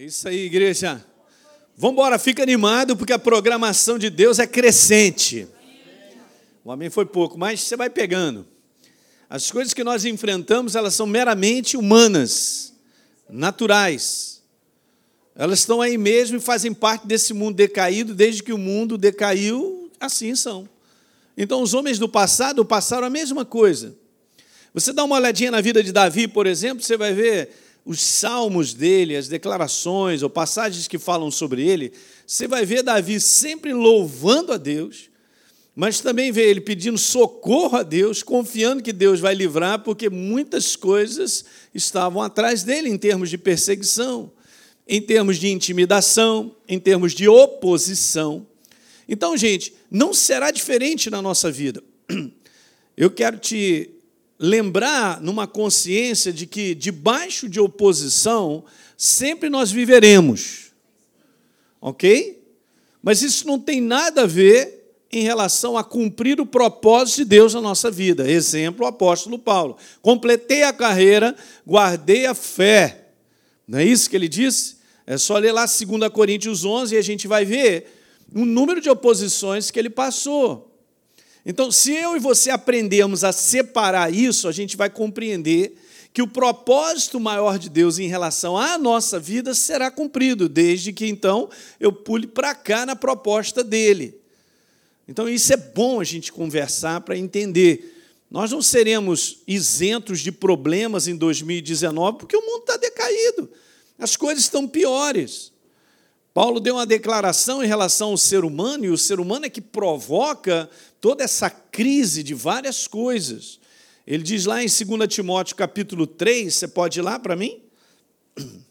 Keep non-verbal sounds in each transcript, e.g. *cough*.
É isso aí, igreja. Vamos embora, fica animado, porque a programação de Deus é crescente. O amém foi pouco, mas você vai pegando. As coisas que nós enfrentamos, elas são meramente humanas, naturais. Elas estão aí mesmo e fazem parte desse mundo decaído, desde que o mundo decaiu, assim são. Então, os homens do passado passaram a mesma coisa. Você dá uma olhadinha na vida de Davi, por exemplo, você vai ver os salmos dele, as declarações ou passagens que falam sobre ele, você vai ver Davi sempre louvando a Deus, mas também vê ele pedindo socorro a Deus, confiando que Deus vai livrar, porque muitas coisas estavam atrás dele em termos de perseguição, em termos de intimidação, em termos de oposição. Então, gente, não será diferente na nossa vida. Eu quero te lembrar numa consciência de que debaixo de oposição sempre nós viveremos. OK? Mas isso não tem nada a ver em relação a cumprir o propósito de Deus na nossa vida. Exemplo, o apóstolo Paulo. Completei a carreira, guardei a fé. Não é isso que ele disse? É só ler lá 2 Coríntios 11 e a gente vai ver o número de oposições que ele passou. Então, se eu e você aprendermos a separar isso, a gente vai compreender que o propósito maior de Deus em relação à nossa vida será cumprido, desde que então eu pule para cá na proposta dele. Então, isso é bom a gente conversar para entender. Nós não seremos isentos de problemas em 2019, porque o mundo está decaído, as coisas estão piores. Paulo deu uma declaração em relação ao ser humano, e o ser humano é que provoca toda essa crise de várias coisas. Ele diz lá em 2 Timóteo capítulo 3, você pode ir lá para mim? *clears throat*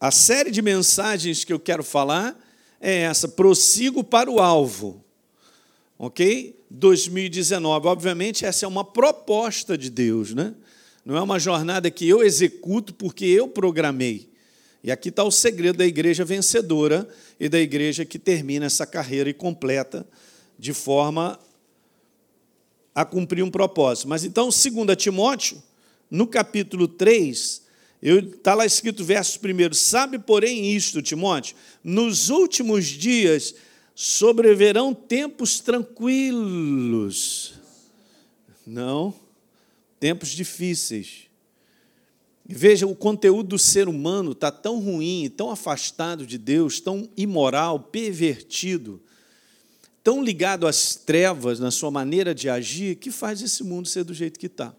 A série de mensagens que eu quero falar é essa: prossigo para o alvo. Ok? 2019. Obviamente, essa é uma proposta de Deus, né? Não é uma jornada que eu executo porque eu programei. E aqui está o segredo da igreja vencedora e da igreja que termina essa carreira e completa de forma a cumprir um propósito. Mas então, 2 Timóteo, no capítulo 3, está lá escrito, verso primeiro, sabe, porém, isto, Timóteo, nos últimos dias sobreverão tempos tranquilos. Não, tempos difíceis. Veja, o conteúdo do ser humano está tão ruim, tão afastado de Deus, tão imoral, pervertido, tão ligado às trevas na sua maneira de agir, que faz esse mundo ser do jeito que está.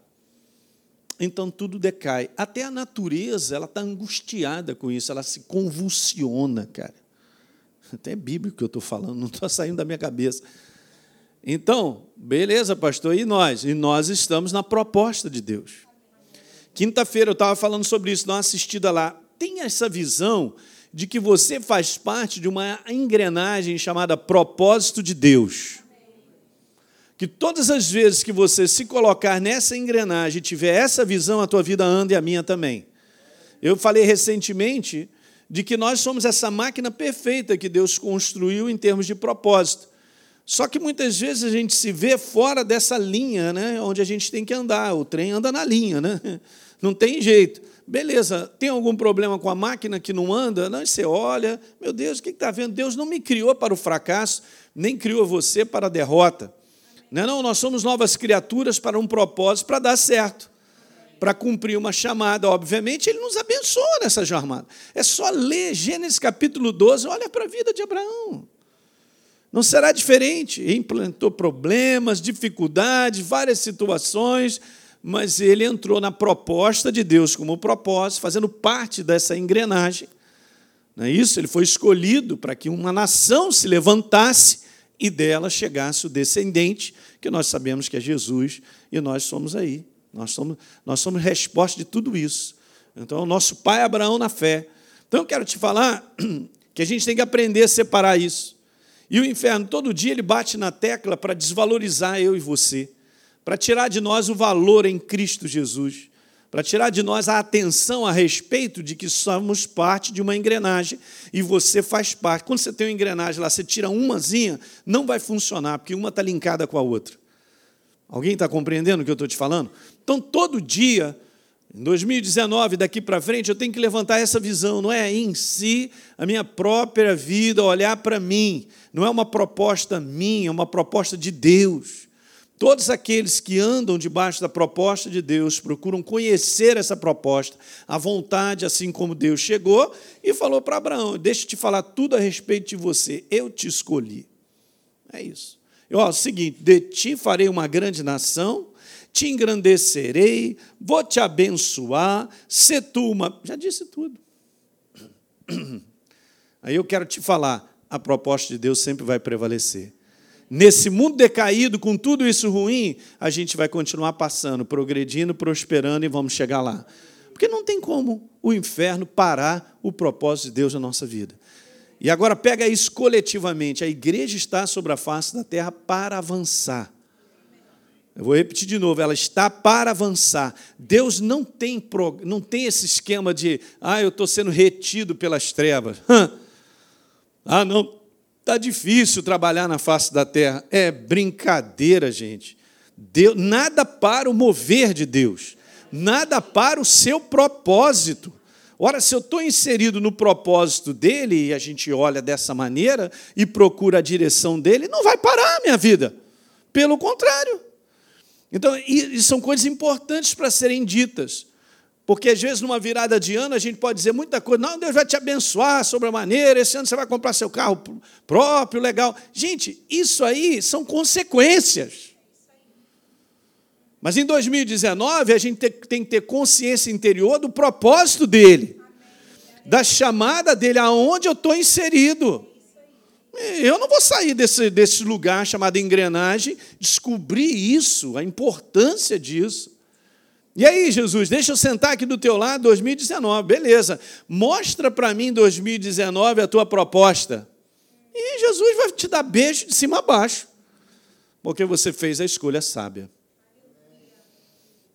Então tudo decai. Até a natureza ela está angustiada com isso, ela se convulsiona, cara. Até é bíblico que eu estou falando, não está saindo da minha cabeça. Então, beleza, pastor, e nós? E nós estamos na proposta de Deus. Quinta-feira eu estava falando sobre isso, dá uma assistida lá. Tem essa visão de que você faz parte de uma engrenagem chamada propósito de Deus. Que todas as vezes que você se colocar nessa engrenagem e tiver essa visão, a tua vida anda e a minha também. Eu falei recentemente de que nós somos essa máquina perfeita que Deus construiu em termos de propósito. Só que muitas vezes a gente se vê fora dessa linha, né, onde a gente tem que andar. O trem anda na linha, né? *laughs* Não tem jeito. Beleza, tem algum problema com a máquina que não anda? Não, você olha, meu Deus, o que está vendo? Deus não me criou para o fracasso, nem criou você para a derrota. Não, é não, nós somos novas criaturas para um propósito, para dar certo, para cumprir uma chamada. Obviamente, Ele nos abençoa nessa jornada. É só ler Gênesis capítulo 12, olha para a vida de Abraão. Não será diferente. Implantou problemas, dificuldades, várias situações, mas ele entrou na proposta de Deus como propósito, fazendo parte dessa engrenagem. Não é isso? Ele foi escolhido para que uma nação se levantasse e dela chegasse o descendente, que nós sabemos que é Jesus, e nós somos aí. Nós somos, nós somos resposta de tudo isso. Então, o nosso pai Abraão na fé. Então, eu quero te falar *clears throat* que a gente tem que aprender a separar isso. E o inferno, todo dia, ele bate na tecla para desvalorizar eu e você, para tirar de nós o valor em Cristo Jesus, para tirar de nós a atenção a respeito de que somos parte de uma engrenagem e você faz parte. Quando você tem uma engrenagem lá, você tira umazinha, não vai funcionar, porque uma está linkada com a outra. Alguém está compreendendo o que eu estou te falando? Então, todo dia, Em 2019, daqui para frente, eu tenho que levantar essa visão, não é em si, a minha própria vida, olhar para mim. Não é uma proposta minha, é uma proposta de Deus. Todos aqueles que andam debaixo da proposta de Deus procuram conhecer essa proposta, a vontade, assim como Deus chegou e falou para Abraão: Deixa eu te falar tudo a respeito de você, eu te escolhi. É isso. Eu, ó, é o seguinte: de ti farei uma grande nação, te engrandecerei, vou te abençoar, se tu uma. Já disse tudo. *clears throat* Aí eu quero te falar: a proposta de Deus sempre vai prevalecer. Nesse mundo decaído, com tudo isso ruim, a gente vai continuar passando, progredindo, prosperando e vamos chegar lá. Porque não tem como o inferno parar o propósito de Deus na nossa vida. E agora pega isso coletivamente. A igreja está sobre a face da terra para avançar. Eu vou repetir de novo, ela está para avançar. Deus não tem, não tem esse esquema de, ah, eu estou sendo retido pelas trevas. *laughs* ah, não, está difícil trabalhar na face da terra. É brincadeira, gente. Deus, nada para o mover de Deus, nada para o seu propósito. Ora, se eu estou inserido no propósito dele, e a gente olha dessa maneira e procura a direção dele, não vai parar a minha vida. Pelo contrário. Então, e são coisas importantes para serem ditas. Porque às vezes, numa virada de ano, a gente pode dizer muita coisa. Não, Deus vai te abençoar sobre a maneira. Esse ano você vai comprar seu carro próprio, legal. Gente, isso aí são consequências. Mas em 2019, a gente tem que ter consciência interior do propósito dele, da chamada dele, aonde eu estou inserido. Eu não vou sair desse, desse lugar chamado engrenagem, descobrir isso, a importância disso. E aí, Jesus, deixa eu sentar aqui do teu lado 2019, beleza. Mostra para mim 2019 a tua proposta. E Jesus vai te dar beijo de cima a baixo, porque você fez a escolha sábia.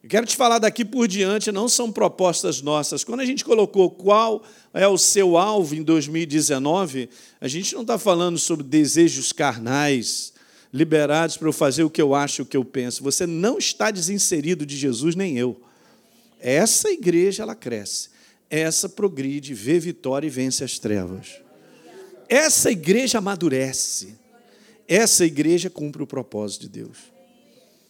Eu quero te falar daqui por diante, não são propostas nossas. Quando a gente colocou qual é o seu alvo em 2019, a gente não está falando sobre desejos carnais, liberados para eu fazer o que eu acho, o que eu penso. Você não está desinserido de Jesus, nem eu. Essa igreja, ela cresce. Essa progride, vê vitória e vence as trevas. Essa igreja amadurece. Essa igreja cumpre o propósito de Deus.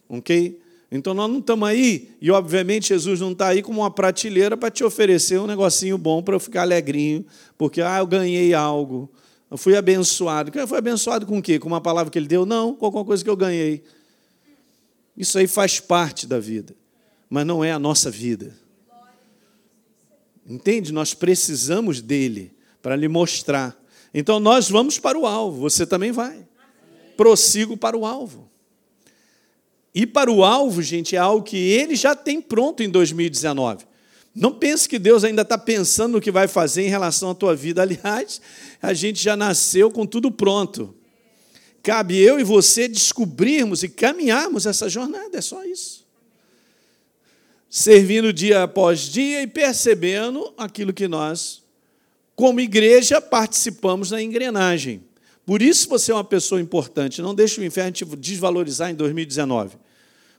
Ok? Então nós não estamos aí, e obviamente Jesus não está aí como uma prateleira para te oferecer um negocinho bom para eu ficar alegrinho, porque ah, eu ganhei algo, eu fui abençoado. Fui abençoado com o quê? Com uma palavra que ele deu? Não, com alguma coisa que eu ganhei. Isso aí faz parte da vida, mas não é a nossa vida. Entende? Nós precisamos dele para lhe mostrar. Então nós vamos para o alvo, você também vai. Prossigo para o alvo. Ir para o alvo, gente, é algo que ele já tem pronto em 2019. Não pense que Deus ainda está pensando no que vai fazer em relação à tua vida. *laughs* Aliás, a gente já nasceu com tudo pronto. Cabe eu e você descobrirmos e caminharmos essa jornada, é só isso. Servindo dia após dia e percebendo aquilo que nós, como igreja, participamos na engrenagem. Por isso você é uma pessoa importante. Não deixe o inferno te desvalorizar em 2019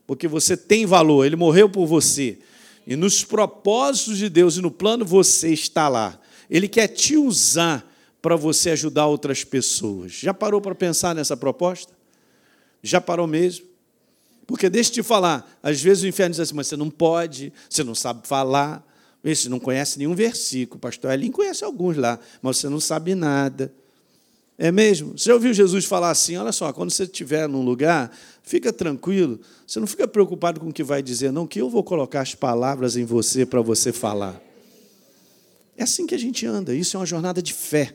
porque você tem valor, ele morreu por você. E nos propósitos de Deus e no plano você está lá. Ele quer te usar para você ajudar outras pessoas. Já parou para pensar nessa proposta? Já parou mesmo? Porque deixa eu te falar, às vezes o inferno diz assim, mas você não pode, você não sabe falar, você não conhece nenhum versículo, pastor Elin conhece alguns lá, mas você não sabe nada. É mesmo? Você já ouviu Jesus falar assim? Olha só, quando você estiver num lugar, fica tranquilo, você não fica preocupado com o que vai dizer, não, que eu vou colocar as palavras em você para você falar. É assim que a gente anda, isso é uma jornada de fé.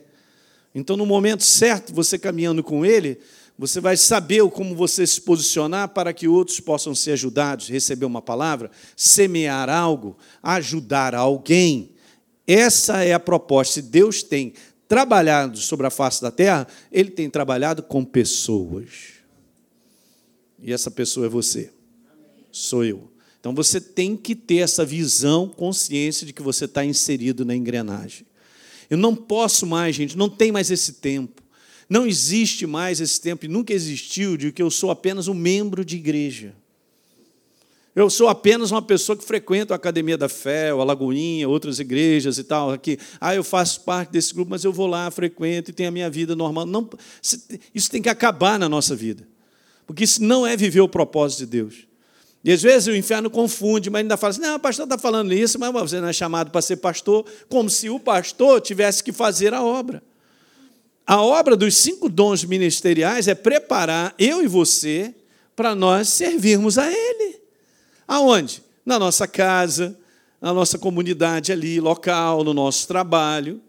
Então, no momento certo, você caminhando com Ele, você vai saber como você se posicionar para que outros possam ser ajudados, receber uma palavra, semear algo, ajudar alguém. Essa é a proposta. Se Deus tem trabalhado sobre a face da terra, ele tem trabalhado com pessoas. E essa pessoa é você. Sou eu. Então você tem que ter essa visão, consciência de que você está inserido na engrenagem. Eu não posso mais, gente, não tem mais esse tempo. Não existe mais esse tempo, e nunca existiu, de que eu sou apenas um membro de igreja. Eu sou apenas uma pessoa que frequenta a Academia da Fé, a Lagoinha, outras igrejas e tal. Aqui. Ah, eu faço parte desse grupo, mas eu vou lá, frequento e tenho a minha vida normal. Não, isso tem que acabar na nossa vida. Porque isso não é viver o propósito de Deus. E às vezes o inferno confunde, mas ainda fala assim: não, o pastor está falando isso, mas você não é chamado para ser pastor, como se o pastor tivesse que fazer a obra. A obra dos cinco dons ministeriais é preparar eu e você para nós servirmos a Ele. Aonde? Na nossa casa, na nossa comunidade ali, local, no nosso trabalho.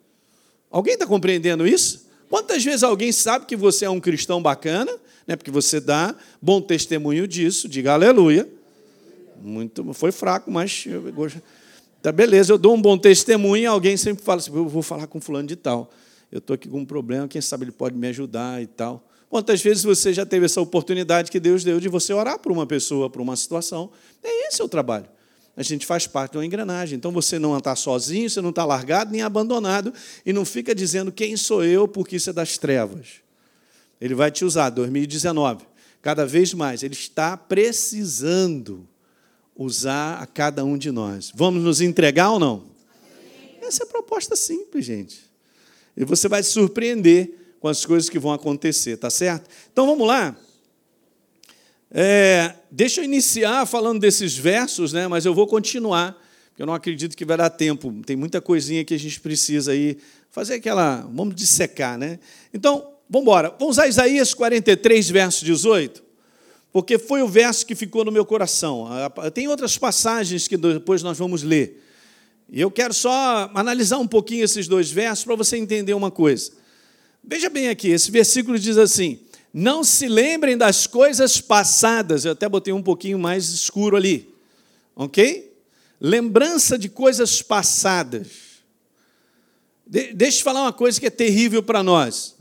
Alguém está compreendendo isso? Quantas vezes alguém sabe que você é um cristão bacana, né, porque você dá bom testemunho disso, diga aleluia. Muito, foi fraco, mas tá beleza, eu dou um bom testemunho e alguém sempre fala assim, eu vou falar com fulano de tal. Eu estou aqui com um problema, quem sabe ele pode me ajudar e tal. Quantas vezes você já teve essa oportunidade que Deus deu de você orar por uma pessoa, por uma situação? É esse o trabalho. A gente faz parte de uma engrenagem. Então você não está sozinho, você não está largado nem abandonado e não fica dizendo quem sou eu porque isso é das trevas. Ele vai te usar, 2019, cada vez mais. Ele está precisando usar a cada um de nós. Vamos nos entregar ou não? Essa é a proposta simples, gente. E você vai se surpreender com as coisas que vão acontecer, tá certo? Então vamos lá. É, deixa eu iniciar falando desses versos, né? Mas eu vou continuar, porque eu não acredito que vai dar tempo. Tem muita coisinha que a gente precisa aí fazer aquela, vamos dissecar, né? Então, vamos embora. Vamos usar Isaías 43, verso 18, porque foi o verso que ficou no meu coração. Tem outras passagens que depois nós vamos ler. E eu quero só analisar um pouquinho esses dois versos para você entender uma coisa. Veja bem aqui, esse versículo diz assim: Não se lembrem das coisas passadas. Eu até botei um pouquinho mais escuro ali. Ok? Lembrança de coisas passadas. De deixa eu falar uma coisa que é terrível para nós.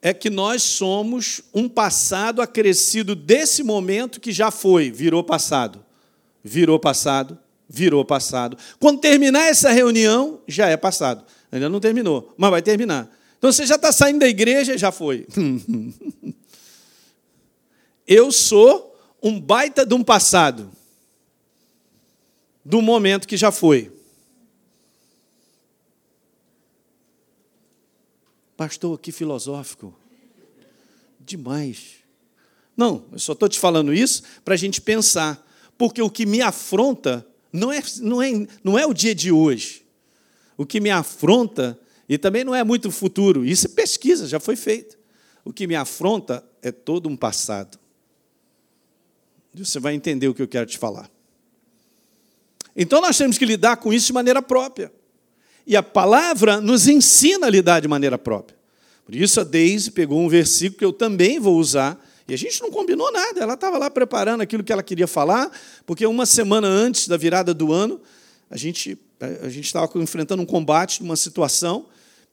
É que nós somos um passado acrescido desse momento que já foi, virou passado. Virou passado, virou passado. Quando terminar essa reunião, já é passado. Ainda não terminou, mas vai terminar. Então você já está saindo da igreja, já foi. *laughs* Eu sou um baita de um passado, do momento que já foi. Pastor, que filosófico. Demais. Não, eu só estou te falando isso para a gente pensar. Porque o que me afronta não é, não, é, não é o dia de hoje. O que me afronta e também não é muito futuro. Isso é pesquisa, já foi feito. O que me afronta é todo um passado. Você vai entender o que eu quero te falar. Então nós temos que lidar com isso de maneira própria. E a palavra nos ensina a lidar de maneira própria. Por isso a Deise pegou um versículo que eu também vou usar. E a gente não combinou nada. Ela estava lá preparando aquilo que ela queria falar, porque uma semana antes da virada do ano, a gente a gente estava enfrentando um combate, uma situação,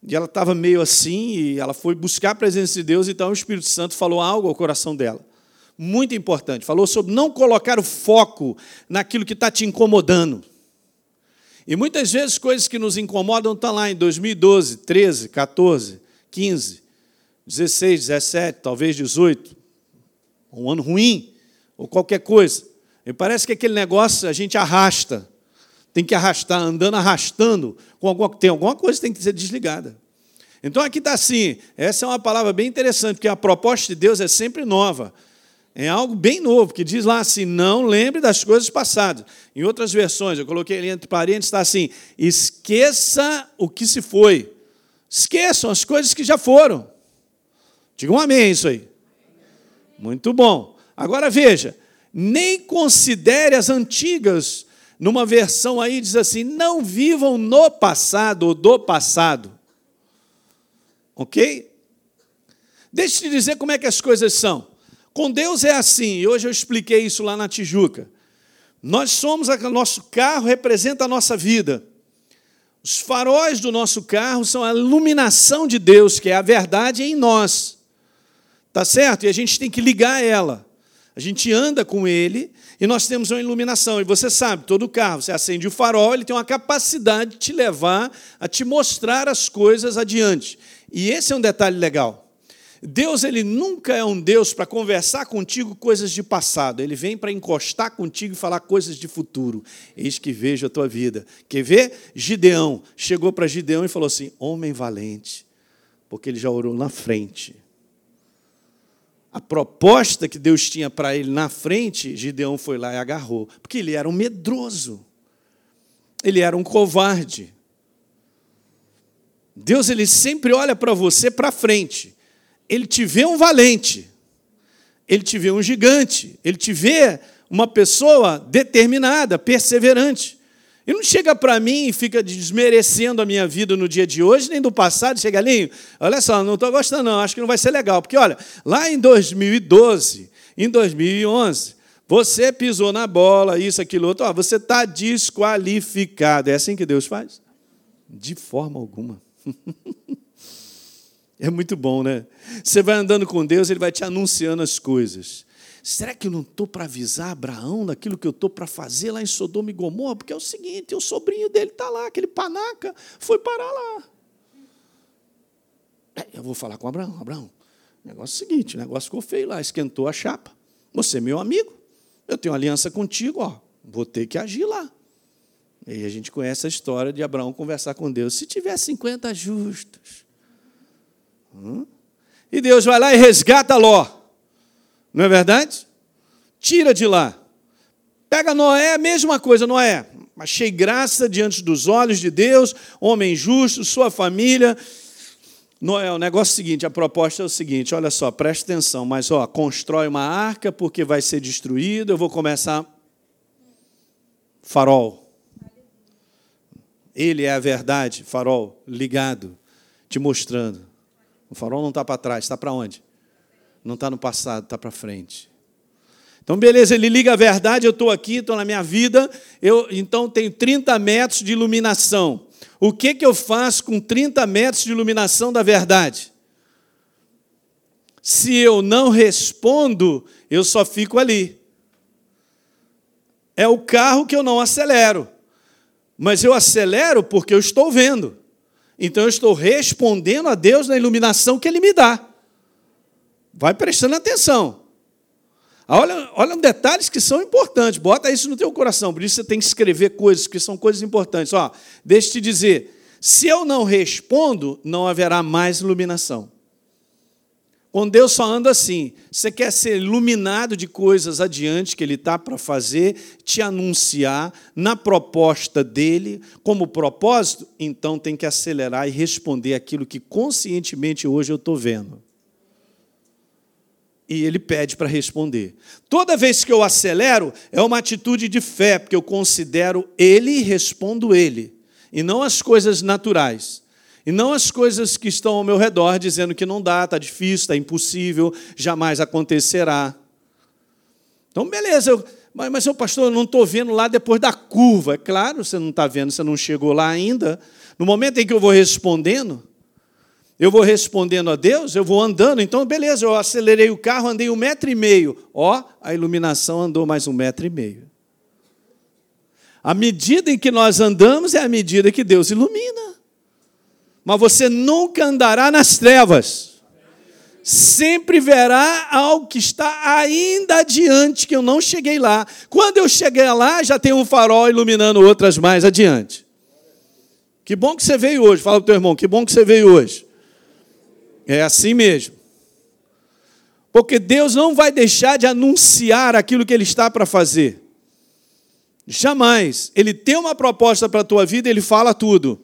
e ela estava meio assim, e ela foi buscar a presença de Deus, então o Espírito Santo falou algo ao coração dela. Muito importante. Falou sobre não colocar o foco naquilo que está te incomodando. E muitas vezes coisas que nos incomodam estão lá em 2012, 13, 14, 15, 16, 17, talvez 18. Um ano ruim, ou qualquer coisa. E parece que aquele negócio a gente arrasta tem que arrastar, andando arrastando, com alguma, tem alguma coisa que tem que ser desligada. Então aqui está assim, essa é uma palavra bem interessante, porque a proposta de Deus é sempre nova. É algo bem novo, que diz lá assim: não lembre das coisas passadas. Em outras versões, eu coloquei ali entre parênteses, está assim: esqueça o que se foi. Esqueçam as coisas que já foram. Digam um amém isso aí. Muito bom. Agora veja, nem considere as antigas numa versão aí diz assim: não vivam no passado ou do passado. Ok? Deixa eu te dizer como é que as coisas são. Com Deus é assim, e hoje eu expliquei isso lá na Tijuca. Nós somos, o nosso carro representa a nossa vida. Os faróis do nosso carro são a iluminação de Deus, que é a verdade em nós. Tá certo? E a gente tem que ligar ela. A gente anda com ele e nós temos uma iluminação. E você sabe, todo carro, você acende o farol, ele tem uma capacidade de te levar a te mostrar as coisas adiante. E esse é um detalhe legal. Deus ele nunca é um Deus para conversar contigo coisas de passado. Ele vem para encostar contigo e falar coisas de futuro. Eis que vejo a tua vida. Quer ver? Gideão chegou para Gideão e falou assim: Homem valente, porque ele já orou na frente. A proposta que Deus tinha para ele na frente, Gideão foi lá e agarrou, porque ele era um medroso. Ele era um covarde. Deus ele sempre olha para você para frente ele te vê um valente, ele te vê um gigante, ele te vê uma pessoa determinada, perseverante. Ele não chega para mim e fica desmerecendo a minha vida no dia de hoje, nem do passado, chega ali, olha só, não estou gostando não, acho que não vai ser legal, porque olha, lá em 2012, em 2011, você pisou na bola, isso, aquilo, outro, ó, você está desqualificado. É assim que Deus faz? De forma alguma. *laughs* É muito bom, né? Você vai andando com Deus, Ele vai te anunciando as coisas. Será que eu não estou para avisar Abraão daquilo que eu estou para fazer lá em Sodoma e Gomorra? Porque é o seguinte: o sobrinho dele está lá, aquele panaca, foi parar lá. É, eu vou falar com Abraão. Abraão, o negócio é o seguinte: o negócio ficou feio lá, esquentou a chapa. Você é meu amigo, eu tenho aliança contigo, ó, vou ter que agir lá. E a gente conhece a história de Abraão conversar com Deus. Se tiver 50 justos, e Deus vai lá e resgata Ló. Não é verdade? Tira de lá. Pega Noé, mesma coisa, Noé. Achei graça diante dos olhos de Deus, homem justo, sua família. Noé, o negócio é o seguinte, a proposta é o seguinte, olha só, preste atenção, mas ó, constrói uma arca porque vai ser destruído, eu vou começar farol. Ele é a verdade, farol ligado, te mostrando. O farol não está para trás, está para onde? Não está no passado, está para frente. Então, beleza, ele liga a verdade, eu estou aqui, estou na minha vida, eu então tenho 30 metros de iluminação. O que, que eu faço com 30 metros de iluminação da verdade? Se eu não respondo, eu só fico ali. É o carro que eu não acelero, mas eu acelero porque eu estou vendo. Então eu estou respondendo a Deus na iluminação que Ele me dá. Vai prestando atenção. Olha, olha detalhes que são importantes. Bota isso no teu coração. Por isso você tem que escrever coisas que são coisas importantes. Ó, deixa eu te dizer. Se eu não respondo, não haverá mais iluminação. Com Deus só anda assim. Você quer ser iluminado de coisas adiante que Ele está para fazer, te anunciar na proposta dele, como propósito, então tem que acelerar e responder aquilo que conscientemente hoje eu estou vendo. E ele pede para responder. Toda vez que eu acelero, é uma atitude de fé, porque eu considero ele e respondo ele, e não as coisas naturais. E não as coisas que estão ao meu redor dizendo que não dá, está difícil, está impossível, jamais acontecerá. Então, beleza, eu, mas, mas seu pastor, eu não estou vendo lá depois da curva. É claro, você não está vendo, você não chegou lá ainda. No momento em que eu vou respondendo, eu vou respondendo a Deus, eu vou andando, então beleza, eu acelerei o carro, andei um metro e meio. Ó, a iluminação andou mais um metro e meio. A medida em que nós andamos é a medida que Deus ilumina mas você nunca andará nas trevas. Sempre verá algo que está ainda adiante, que eu não cheguei lá. Quando eu cheguei lá, já tem um farol iluminando outras mais adiante. Que bom que você veio hoje. Fala para o teu irmão, que bom que você veio hoje. É assim mesmo. Porque Deus não vai deixar de anunciar aquilo que Ele está para fazer. Jamais. Ele tem uma proposta para a tua vida, Ele fala tudo.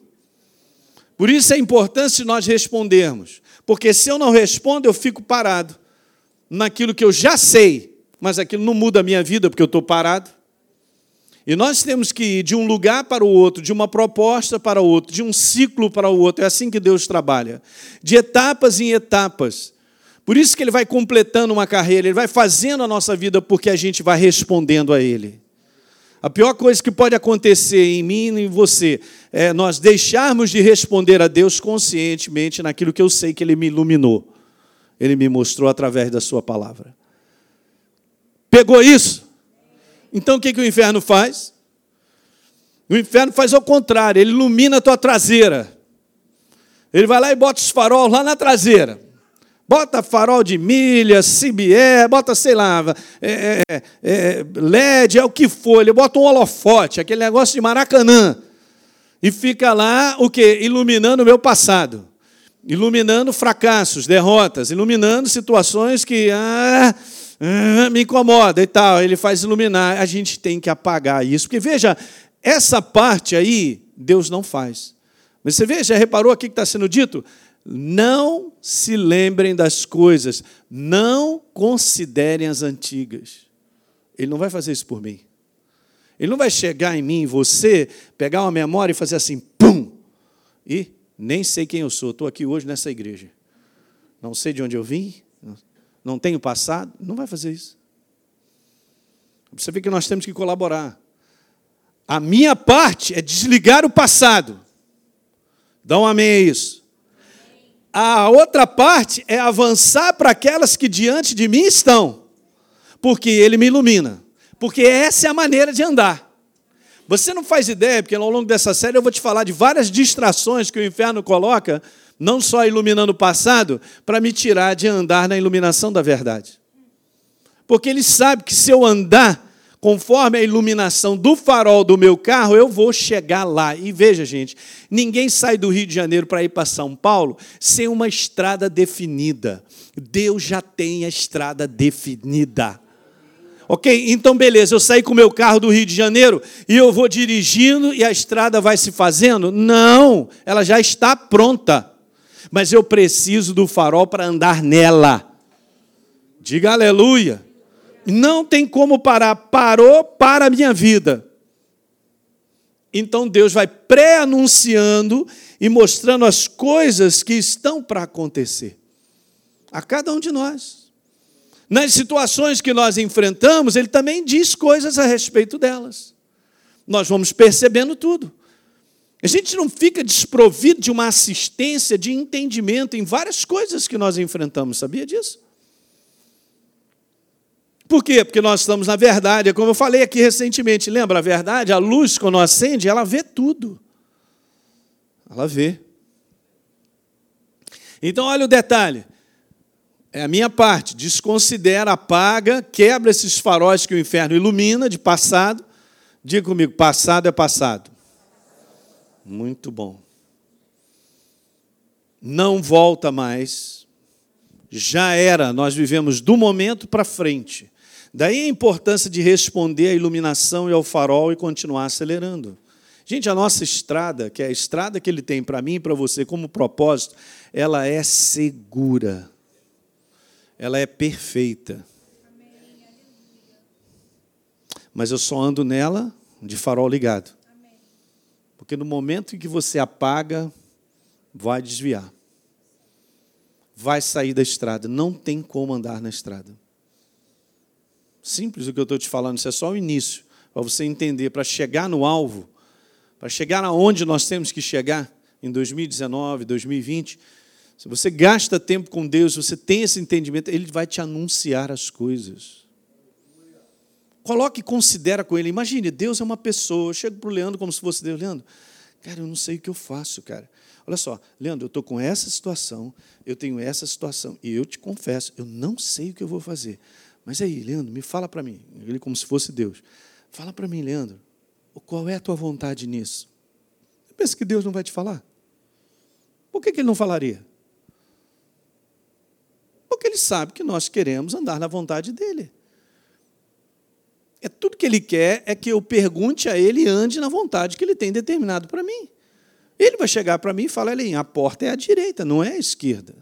Por isso é importante nós respondermos, porque se eu não respondo, eu fico parado naquilo que eu já sei, mas aquilo não muda a minha vida porque eu estou parado. E nós temos que ir de um lugar para o outro, de uma proposta para o outro, de um ciclo para o outro. É assim que Deus trabalha, de etapas em etapas. Por isso que Ele vai completando uma carreira, Ele vai fazendo a nossa vida porque a gente vai respondendo a Ele. A pior coisa que pode acontecer em mim e em você é nós deixarmos de responder a Deus conscientemente naquilo que eu sei que Ele me iluminou. Ele me mostrou através da Sua palavra. Pegou isso? Então o que, que o inferno faz? O inferno faz ao contrário, ele ilumina a tua traseira. Ele vai lá e bota os faróis lá na traseira. Bota farol de milha, CBE, bota, sei lá, é, é, é, LED, é o que for. Ele bota um holofote, aquele negócio de Maracanã. E fica lá, o quê? Iluminando o meu passado. Iluminando fracassos, derrotas, iluminando situações que ah, me incomoda e tal. Ele faz iluminar. A gente tem que apagar isso. Porque, veja, essa parte aí, Deus não faz. Mas você vê, já reparou aqui que está sendo dito? Não se lembrem das coisas, não considerem as antigas. Ele não vai fazer isso por mim. Ele não vai chegar em mim, você, pegar uma memória e fazer assim, pum! E nem sei quem eu sou, estou aqui hoje nessa igreja. Não sei de onde eu vim, não tenho passado. Não vai fazer isso. Você vê que nós temos que colaborar. A minha parte é desligar o passado. Dá um amém a isso. A outra parte é avançar para aquelas que diante de mim estão, porque Ele me ilumina. Porque essa é a maneira de andar. Você não faz ideia, porque ao longo dessa série eu vou te falar de várias distrações que o inferno coloca, não só iluminando o passado, para me tirar de andar na iluminação da verdade. Porque ele sabe que se eu andar conforme a iluminação do farol do meu carro, eu vou chegar lá. E veja, gente, ninguém sai do Rio de Janeiro para ir para São Paulo sem uma estrada definida. Deus já tem a estrada definida. Ok? Então, beleza, eu saí com o meu carro do Rio de Janeiro e eu vou dirigindo e a estrada vai se fazendo? Não, ela já está pronta. Mas eu preciso do farol para andar nela. Diga aleluia. Não tem como parar. Parou para a minha vida. Então Deus vai pré-anunciando e mostrando as coisas que estão para acontecer a cada um de nós. Nas situações que nós enfrentamos, Ele também diz coisas a respeito delas. Nós vamos percebendo tudo. A gente não fica desprovido de uma assistência, de entendimento em várias coisas que nós enfrentamos, sabia disso? Por quê? Porque nós estamos na verdade. Como eu falei aqui recentemente, lembra? A verdade, a luz, quando acende, ela vê tudo. Ela vê. Então, olha o detalhe. É a minha parte. Desconsidera, apaga, quebra esses faróis que o inferno ilumina de passado. Diga comigo: passado é passado. Muito bom. Não volta mais. Já era, nós vivemos do momento para frente. Daí a importância de responder à iluminação e ao farol e continuar acelerando. Gente, a nossa estrada, que é a estrada que ele tem para mim e para você como propósito, ela é segura. Ela é perfeita. Mas eu só ando nela de farol ligado. Porque no momento em que você apaga, vai desviar. Vai sair da estrada. Não tem como andar na estrada. Simples o que eu estou te falando, isso é só o início, para você entender, para chegar no alvo, para chegar aonde nós temos que chegar em 2019, 2020. Se você gasta tempo com Deus, você tem esse entendimento, Ele vai te anunciar as coisas. Coloque e considera com Ele. Imagine, Deus é uma pessoa. Eu chego para o Leandro como se fosse Deus. Leandro, cara, eu não sei o que eu faço, cara. Olha só, Leandro, eu estou com essa situação, eu tenho essa situação, e eu te confesso, eu não sei o que eu vou fazer. Mas aí, Leandro, me fala para mim, ele como se fosse Deus. Fala para mim, Leandro, qual é a tua vontade nisso? Você pensa que Deus não vai te falar? Por que, que ele não falaria? Porque ele sabe que nós queremos andar na vontade dele. É tudo que ele quer é que eu pergunte a ele e ande na vontade que ele tem determinado para mim. Ele vai chegar para mim e falar, a porta é à direita, não é à esquerda.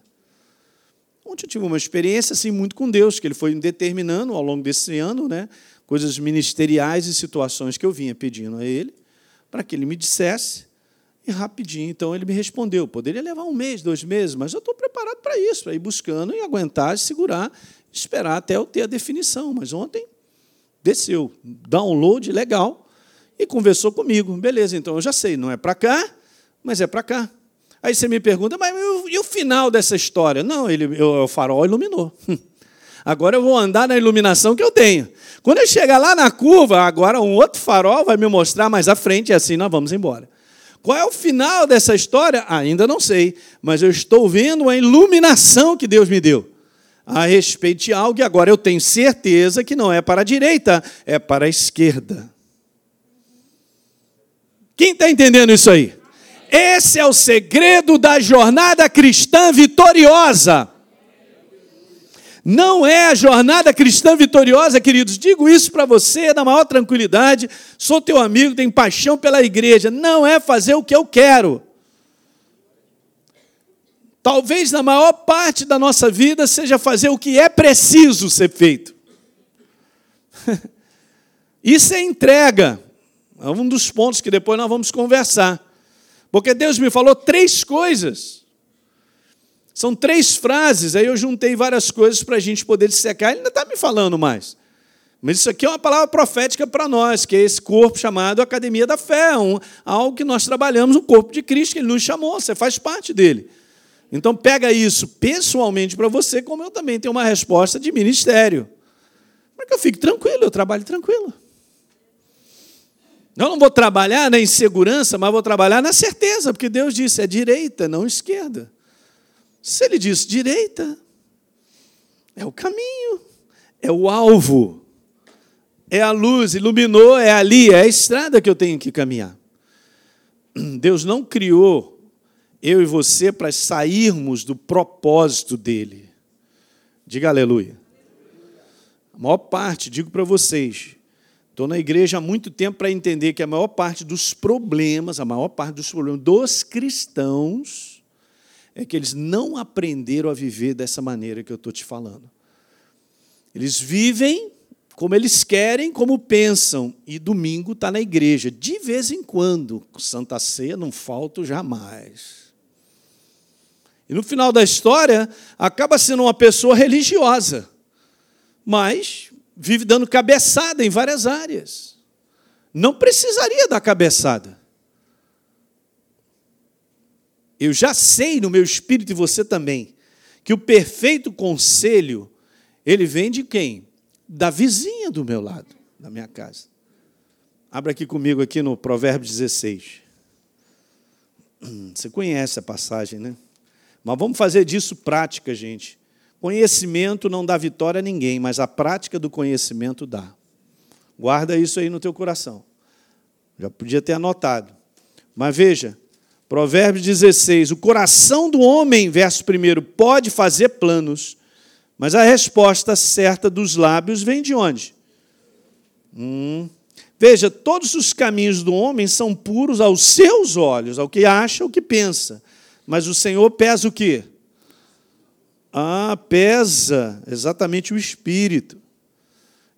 Ontem eu tive uma experiência assim muito com Deus, que Ele foi determinando ao longo desse ano, né, coisas ministeriais e situações que eu vinha pedindo a Ele, para que Ele me dissesse, e rapidinho, então Ele me respondeu. Poderia levar um mês, dois meses, mas eu estou preparado para isso, para ir buscando e aguentar, segurar, esperar até eu ter a definição. Mas ontem desceu, download legal, e conversou comigo. Beleza, então eu já sei, não é para cá, mas é para cá. Aí você me pergunta, mas e o final dessa história? Não, ele, o farol iluminou. *laughs* Agora eu vou andar na iluminação que eu tenho. Quando eu chegar lá na curva, agora um outro farol vai me mostrar mais à frente e assim nós vamos embora. Qual é o final dessa história? Ainda não sei, mas eu estou vendo uma iluminação que Deus me deu a respeito de algo e agora eu tenho certeza que não é para a direita, é para a esquerda. Quem está entendendo isso aí? Esse é o segredo da jornada cristã vitoriosa. Não é a jornada cristã vitoriosa, queridos. Digo isso para você na maior tranquilidade. Sou teu amigo, tenho paixão pela igreja. Não é fazer o que eu quero. Talvez na maior parte da nossa vida seja fazer o que é preciso ser feito. *laughs* Isso é entrega. É um dos pontos que depois nós vamos conversar. Porque Deus me falou três coisas. São três frases, aí eu juntei várias coisas para a gente poder dissecar. Ele ainda está me falando mais. Mas isso aqui é uma palavra profética para nós, que é esse corpo chamado Academia da Fé, um, algo que nós trabalhamos, o corpo de Cristo, que Ele nos chamou, você faz parte dele. Então pega isso pessoalmente para você, como eu também tenho uma resposta de ministério. Para que eu fique tranquilo, eu trabalho tranquilo. Eu não vou trabalhar na insegurança, mas vou trabalhar na certeza, porque Deus disse: é direita, não esquerda. Se ele disse direita, é o caminho, é o alvo, é a luz, iluminou, é ali, é a estrada que eu tenho que caminhar. Deus não criou eu e você para sairmos do propósito dele. Diga aleluia. A maior parte, digo para vocês, Estou na igreja há muito tempo para entender que a maior parte dos problemas, a maior parte dos problemas dos cristãos, é que eles não aprenderam a viver dessa maneira que eu estou te falando. Eles vivem como eles querem, como pensam, e domingo está na igreja. De vez em quando, Santa Ceia não falta jamais. E no final da história, acaba sendo uma pessoa religiosa, mas vive dando cabeçada em várias áreas. Não precisaria dar cabeçada. Eu já sei no meu espírito e você também que o perfeito conselho ele vem de quem? Da vizinha do meu lado, da minha casa. Abra aqui comigo aqui no Provérbio 16. Você conhece a passagem, né? Mas vamos fazer disso prática, gente. Conhecimento não dá vitória a ninguém, mas a prática do conhecimento dá. Guarda isso aí no teu coração. Já podia ter anotado. Mas veja, Provérbios 16: o coração do homem, verso 1, pode fazer planos, mas a resposta certa dos lábios vem de onde? Hum. Veja, todos os caminhos do homem são puros aos seus olhos, ao que acha, ao que pensa. Mas o Senhor pesa o quê? Ah, pesa exatamente o espírito.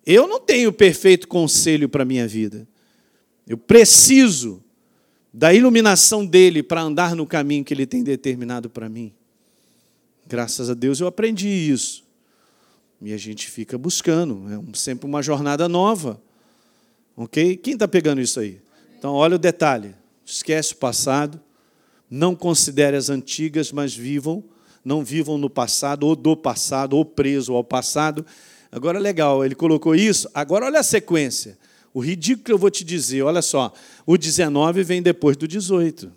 Eu não tenho perfeito conselho para a minha vida. Eu preciso da iluminação dele para andar no caminho que ele tem determinado para mim. Graças a Deus eu aprendi isso. E a gente fica buscando, é sempre uma jornada nova. Ok? Quem está pegando isso aí? Então, olha o detalhe: esquece o passado, não considere as antigas, mas vivam não vivam no passado, ou do passado, ou preso ao passado. Agora, legal, ele colocou isso. Agora, olha a sequência. O ridículo que eu vou te dizer, olha só. O 19 vem depois do 18.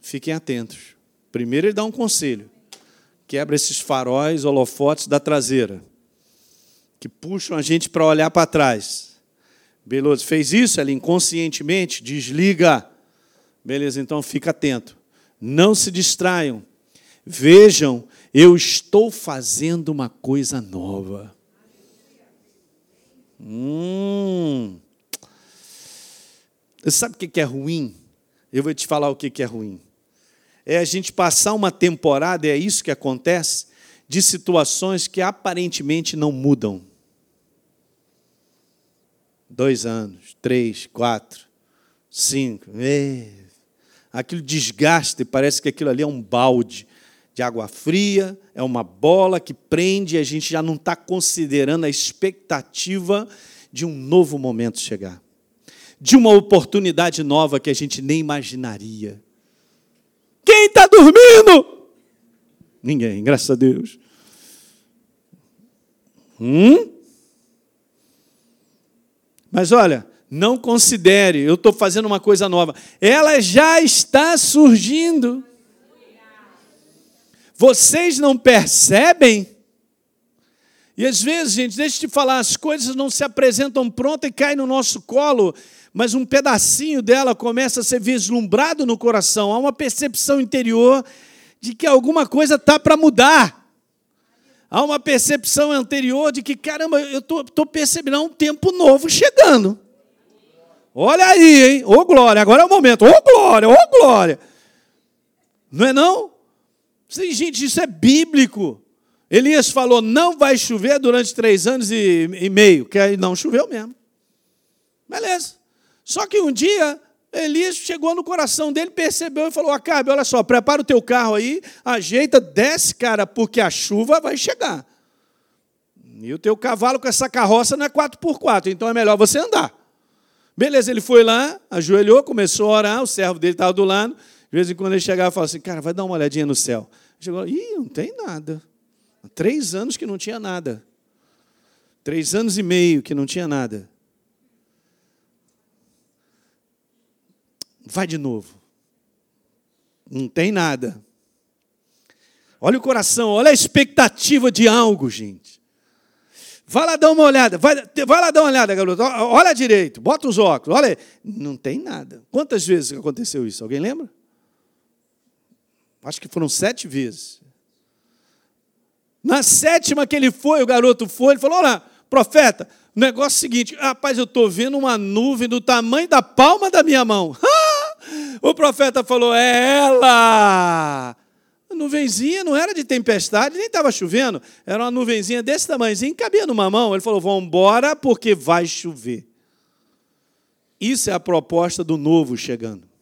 Fiquem atentos. Primeiro, ele dá um conselho: quebra esses faróis, holofotes da traseira, que puxam a gente para olhar para trás. Beloso fez isso, ela inconscientemente desliga Beleza, então fica atento. Não se distraiam. Vejam, eu estou fazendo uma coisa nova. Hum. Sabe o que é ruim? Eu vou te falar o que é ruim. É a gente passar uma temporada, é isso que acontece, de situações que aparentemente não mudam. Dois anos, três, quatro, cinco. Aquilo desgaste, parece que aquilo ali é um balde de água fria, é uma bola que prende e a gente já não está considerando a expectativa de um novo momento chegar, de uma oportunidade nova que a gente nem imaginaria. Quem está dormindo? Ninguém, graças a Deus. Hum? Mas olha, não considere, eu estou fazendo uma coisa nova. Ela já está surgindo. Vocês não percebem? E às vezes, gente, deixa eu te falar, as coisas não se apresentam prontas e caem no nosso colo, mas um pedacinho dela começa a ser vislumbrado no coração. Há uma percepção interior de que alguma coisa está para mudar. Há uma percepção anterior de que, caramba, eu estou percebendo um tempo novo chegando. Olha aí, hein? Ô glória, agora é o momento. Ô glória, ô glória. Não é não? Gente, isso é bíblico. Elias falou: não vai chover durante três anos e, e meio, que aí não choveu mesmo. Beleza. Só que um dia Elias chegou no coração dele, percebeu e falou: Acabe, olha só, prepara o teu carro aí, ajeita, desce, cara, porque a chuva vai chegar. E o teu cavalo com essa carroça não é 4x4, então é melhor você andar. Beleza, ele foi lá, ajoelhou, começou a orar, o servo dele estava do lado. De vez em quando ele chegava e falava assim: Cara, vai dar uma olhadinha no céu. Chegou, ih, não tem nada. Há três anos que não tinha nada. Três anos e meio que não tinha nada. Vai de novo. Não tem nada. Olha o coração, olha a expectativa de algo, gente. Vai lá dar uma olhada, vai, vai lá dar uma olhada, garoto. Olha direito, bota os óculos, olha. Não tem nada. Quantas vezes aconteceu isso? Alguém lembra? Acho que foram sete vezes. Na sétima que ele foi, o garoto foi, ele falou: Olha, profeta, o negócio é o seguinte, rapaz, eu estou vendo uma nuvem do tamanho da palma da minha mão. *laughs* o profeta falou: É ela. A nuvenzinha não era de tempestade, nem estava chovendo, era uma nuvenzinha desse tamanhozinho, cabia numa mão. Ele falou: Vamos embora porque vai chover. Isso é a proposta do novo chegando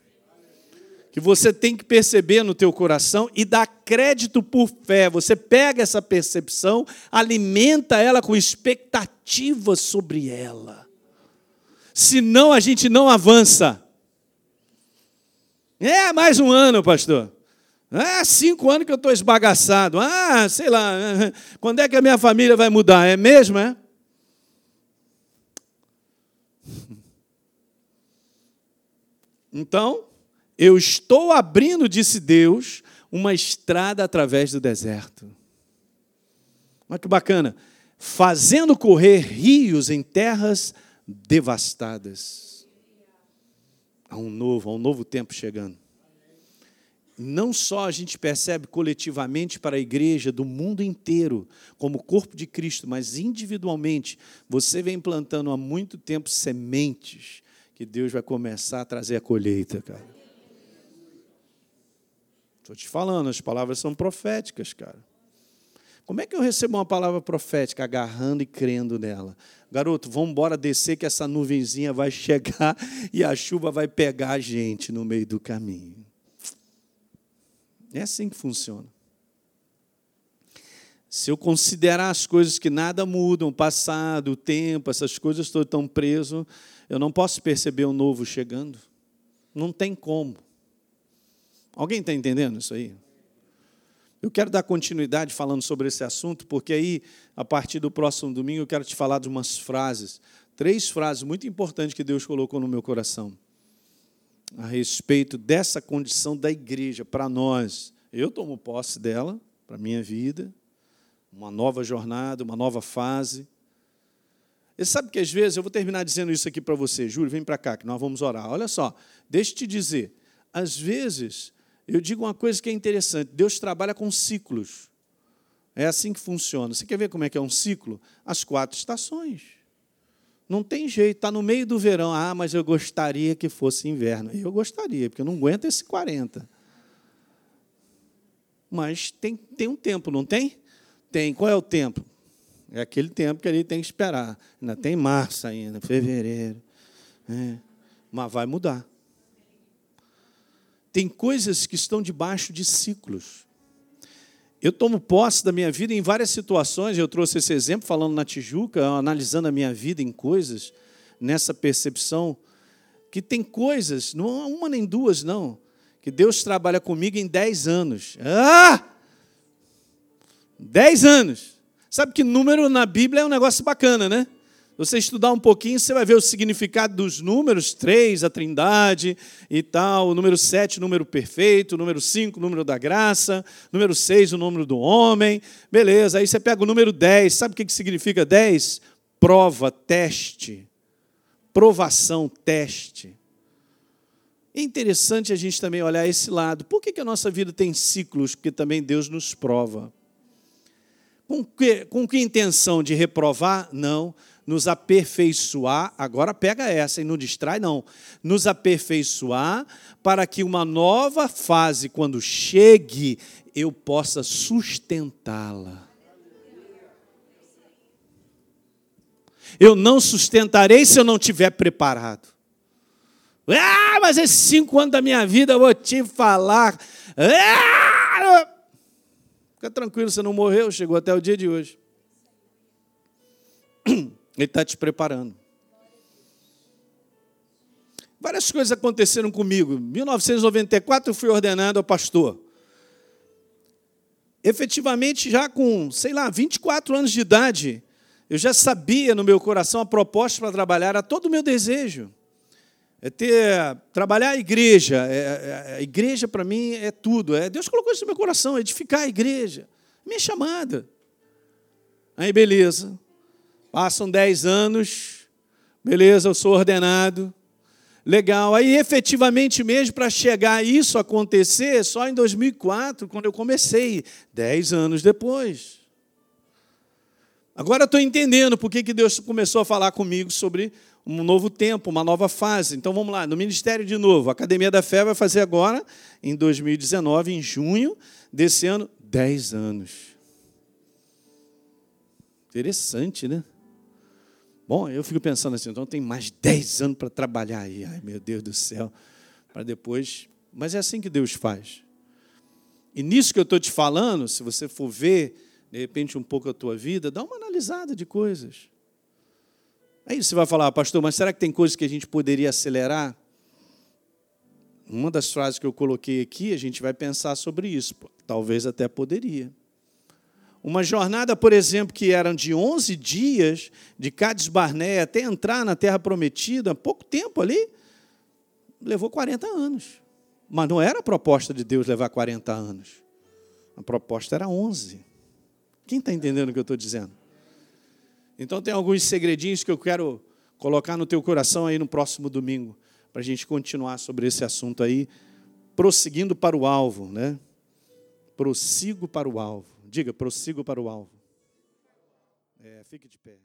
que você tem que perceber no teu coração e dar crédito por fé. Você pega essa percepção, alimenta ela com expectativa sobre ela. Senão a gente não avança. É mais um ano, pastor. Ah, cinco anos que eu estou esbagaçado. Ah, sei lá, quando é que a minha família vai mudar? É mesmo, é? Então, eu estou abrindo, disse Deus, uma estrada através do deserto. Olha que bacana. Fazendo correr rios em terras devastadas. Há um novo, há um novo tempo chegando. Não só a gente percebe coletivamente para a igreja do mundo inteiro, como corpo de Cristo, mas individualmente, você vem plantando há muito tempo sementes que Deus vai começar a trazer a colheita, cara. Estou te falando, as palavras são proféticas, cara. Como é que eu recebo uma palavra profética agarrando e crendo nela? Garoto, vamos embora descer que essa nuvenzinha vai chegar *laughs* e a chuva vai pegar a gente no meio do caminho. É assim que funciona. Se eu considerar as coisas que nada mudam, o passado, o tempo, essas coisas estou tão preso, eu não posso perceber o novo chegando. Não tem como. Alguém está entendendo isso aí? Eu quero dar continuidade falando sobre esse assunto, porque aí, a partir do próximo domingo, eu quero te falar de umas frases, três frases muito importantes que Deus colocou no meu coração, a respeito dessa condição da igreja para nós. Eu tomo posse dela, para minha vida, uma nova jornada, uma nova fase. Você sabe que às vezes, eu vou terminar dizendo isso aqui para você, Júlio, vem para cá, que nós vamos orar. Olha só, deixa eu te dizer, às vezes eu digo uma coisa que é interessante: Deus trabalha com ciclos. É assim que funciona. Você quer ver como é que é um ciclo? As quatro estações. Não tem jeito, está no meio do verão. Ah, mas eu gostaria que fosse inverno. Eu gostaria, porque eu não aguento esse 40. Mas tem, tem um tempo, não tem? Tem. Qual é o tempo? É aquele tempo que ele tem que esperar. Ainda tem março ainda, fevereiro. É. Mas vai mudar. Tem coisas que estão debaixo de ciclos. Eu tomo posse da minha vida em várias situações, eu trouxe esse exemplo falando na Tijuca, analisando a minha vida em coisas, nessa percepção, que tem coisas, não uma nem duas, não, que Deus trabalha comigo em dez anos. Ah! Dez anos. Sabe que número na Bíblia é um negócio bacana, né? Você estudar um pouquinho, você vai ver o significado dos números, três, a trindade e tal, o número sete, o número perfeito, o número cinco, o número da graça, o número seis, o número do homem. Beleza, aí você pega o número dez, sabe o que significa dez? Prova, teste. Provação, teste. É interessante a gente também olhar esse lado. Por que, que a nossa vida tem ciclos que também Deus nos prova? Com que, com que intenção de reprovar? Não nos aperfeiçoar, agora pega essa e não distrai, não. Nos aperfeiçoar para que uma nova fase, quando chegue, eu possa sustentá-la. Eu não sustentarei se eu não tiver preparado. Ah, mas esses cinco anos da minha vida eu vou te falar. Ah! Fica tranquilo, você não morreu, chegou até o dia de hoje. *clears throat* Ele está te preparando. Várias coisas aconteceram comigo. Em 1994 eu fui ordenado a pastor. Efetivamente, já com, sei lá, 24 anos de idade, eu já sabia no meu coração a proposta para trabalhar, era todo o meu desejo. É ter, trabalhar a igreja. É, é, a igreja, para mim, é tudo. É, Deus colocou isso no meu coração, edificar a igreja. Minha chamada. Aí, beleza. Passam dez anos, beleza, eu sou ordenado. Legal. Aí, efetivamente mesmo, para chegar a isso acontecer, só em 2004, quando eu comecei, dez anos depois. Agora estou entendendo por que Deus começou a falar comigo sobre um novo tempo, uma nova fase. Então vamos lá, no Ministério de novo. A Academia da Fé vai fazer agora, em 2019, em junho desse ano, dez anos. Interessante, né? Bom, eu fico pensando assim, então tem mais 10 anos para trabalhar aí. Ai, meu Deus do céu. Para depois. Mas é assim que Deus faz. E nisso que eu estou te falando, se você for ver, de repente, um pouco a tua vida, dá uma analisada de coisas. Aí você vai falar, pastor, mas será que tem coisas que a gente poderia acelerar? Uma das frases que eu coloquei aqui, a gente vai pensar sobre isso. Talvez até poderia. Uma jornada, por exemplo, que eram de 11 dias, de Cades Barneia até entrar na Terra Prometida, pouco tempo ali, levou 40 anos. Mas não era a proposta de Deus levar 40 anos. A proposta era 11. Quem está entendendo o que eu estou dizendo? Então, tem alguns segredinhos que eu quero colocar no teu coração aí no próximo domingo, para a gente continuar sobre esse assunto aí, prosseguindo para o alvo, né? Prossigo para o alvo. Diga, prossigo para o alvo. É, fique de pé.